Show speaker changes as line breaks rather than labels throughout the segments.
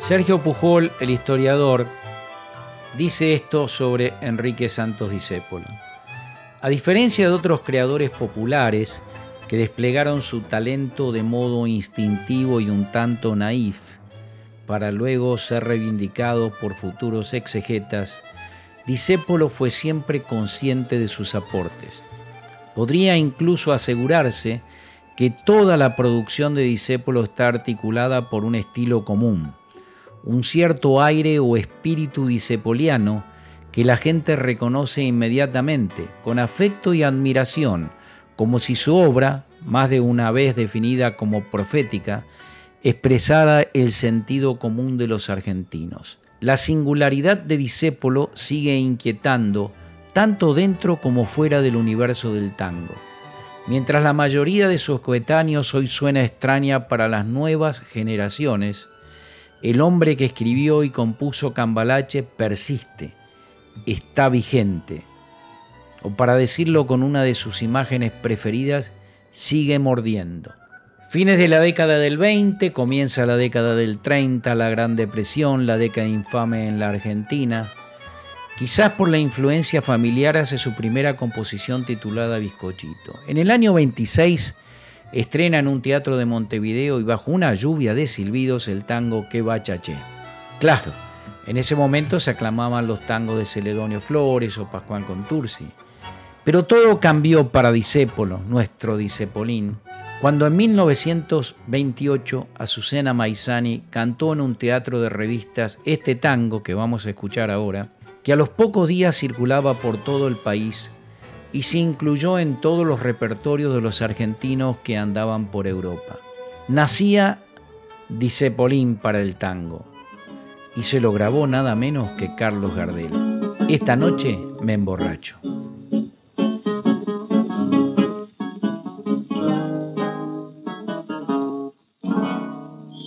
Sergio Pujol, el historiador, dice esto sobre Enrique Santos Discépolo. A diferencia de otros creadores populares que desplegaron su talento de modo instintivo y un tanto naif, para luego ser reivindicado por futuros exegetas, Discépolo fue siempre consciente de sus aportes. Podría incluso asegurarse que toda la producción de Discépolo está articulada por un estilo común, un cierto aire o espíritu dicepoliano que la gente reconoce inmediatamente, con afecto y admiración, como si su obra, más de una vez definida como profética, expresara el sentido común de los argentinos. La singularidad de Discépolo sigue inquietando tanto dentro como fuera del universo del tango. Mientras la mayoría de sus coetáneos hoy suena extraña para las nuevas generaciones, el hombre que escribió y compuso Cambalache persiste, está vigente. O para decirlo con una de sus imágenes preferidas, sigue mordiendo. Fines de la década del 20, comienza la década del 30, la Gran Depresión, la década infame en la Argentina. Quizás por la influencia familiar hace su primera composición titulada Bizcochito. En el año 26 estrena en un teatro de Montevideo y bajo una lluvia de silbidos el tango Que Bachaché. Claro, en ese momento se aclamaban los tangos de Celedonio Flores o Pascual Contursi. Pero todo cambió para Disépolo, nuestro Disépolín, cuando en 1928 Azucena Maizani cantó en un teatro de revistas este tango que vamos a escuchar ahora, que a los pocos días circulaba por todo el país y se incluyó en todos los repertorios de los argentinos que andaban por Europa. Nacía Disepolín para el tango y se lo grabó nada menos que Carlos Gardel. Esta noche me emborracho.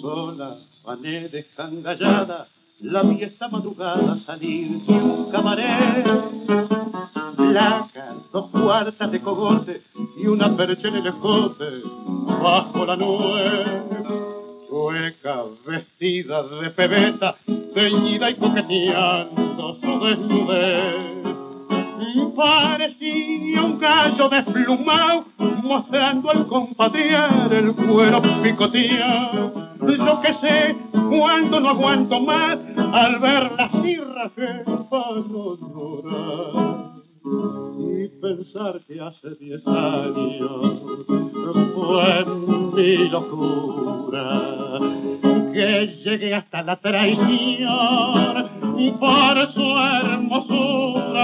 Sola, pané de la vieja madrugada salir de un Blanca, dos cuartas de cogote y una percha en el escote bajo la nube. Chueca, vestida de pebeta, ceñida y coqueteando su desnudez. Parecía un gallo desplumado, mostrando al compadre el cuero picoteado. Yo que sé, cuando no aguanto más, al ver las cirras que paso llorar pensar que hace diez años fue mi locura que llegué hasta la traición por su hermosura.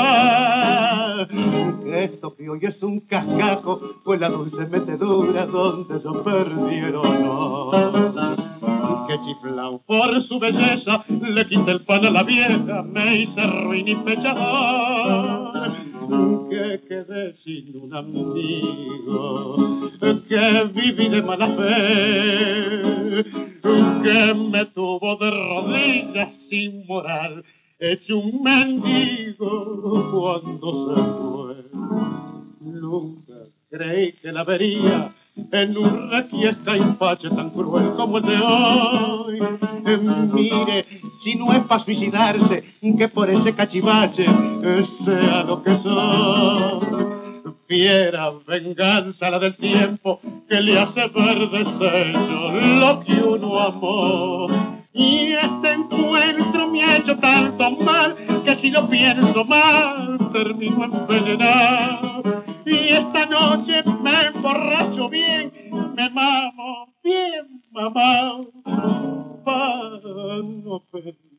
Esto que hoy es un cascajo fue la dulce metedura donde yo perdí el honor que chiflao por su belleza le quité el pan a la vieja me hice ruin y pechador que quedé sin un amigo, que viví de mala fe, que me tuvo de rodillas sin moral, hecho un mendigo cuando se fue. Nunca creí que la vería en un requiesca empache tan cruel como el de hoy. Mire, si no es para suicidarse, que por ese cachivache sea lo que soy. Fiera venganza la del tiempo que le hace ver deshecho lo que uno amó. Y este encuentro me ha hecho tanto mal que si lo pienso mal termino envenenado. Para no pensar.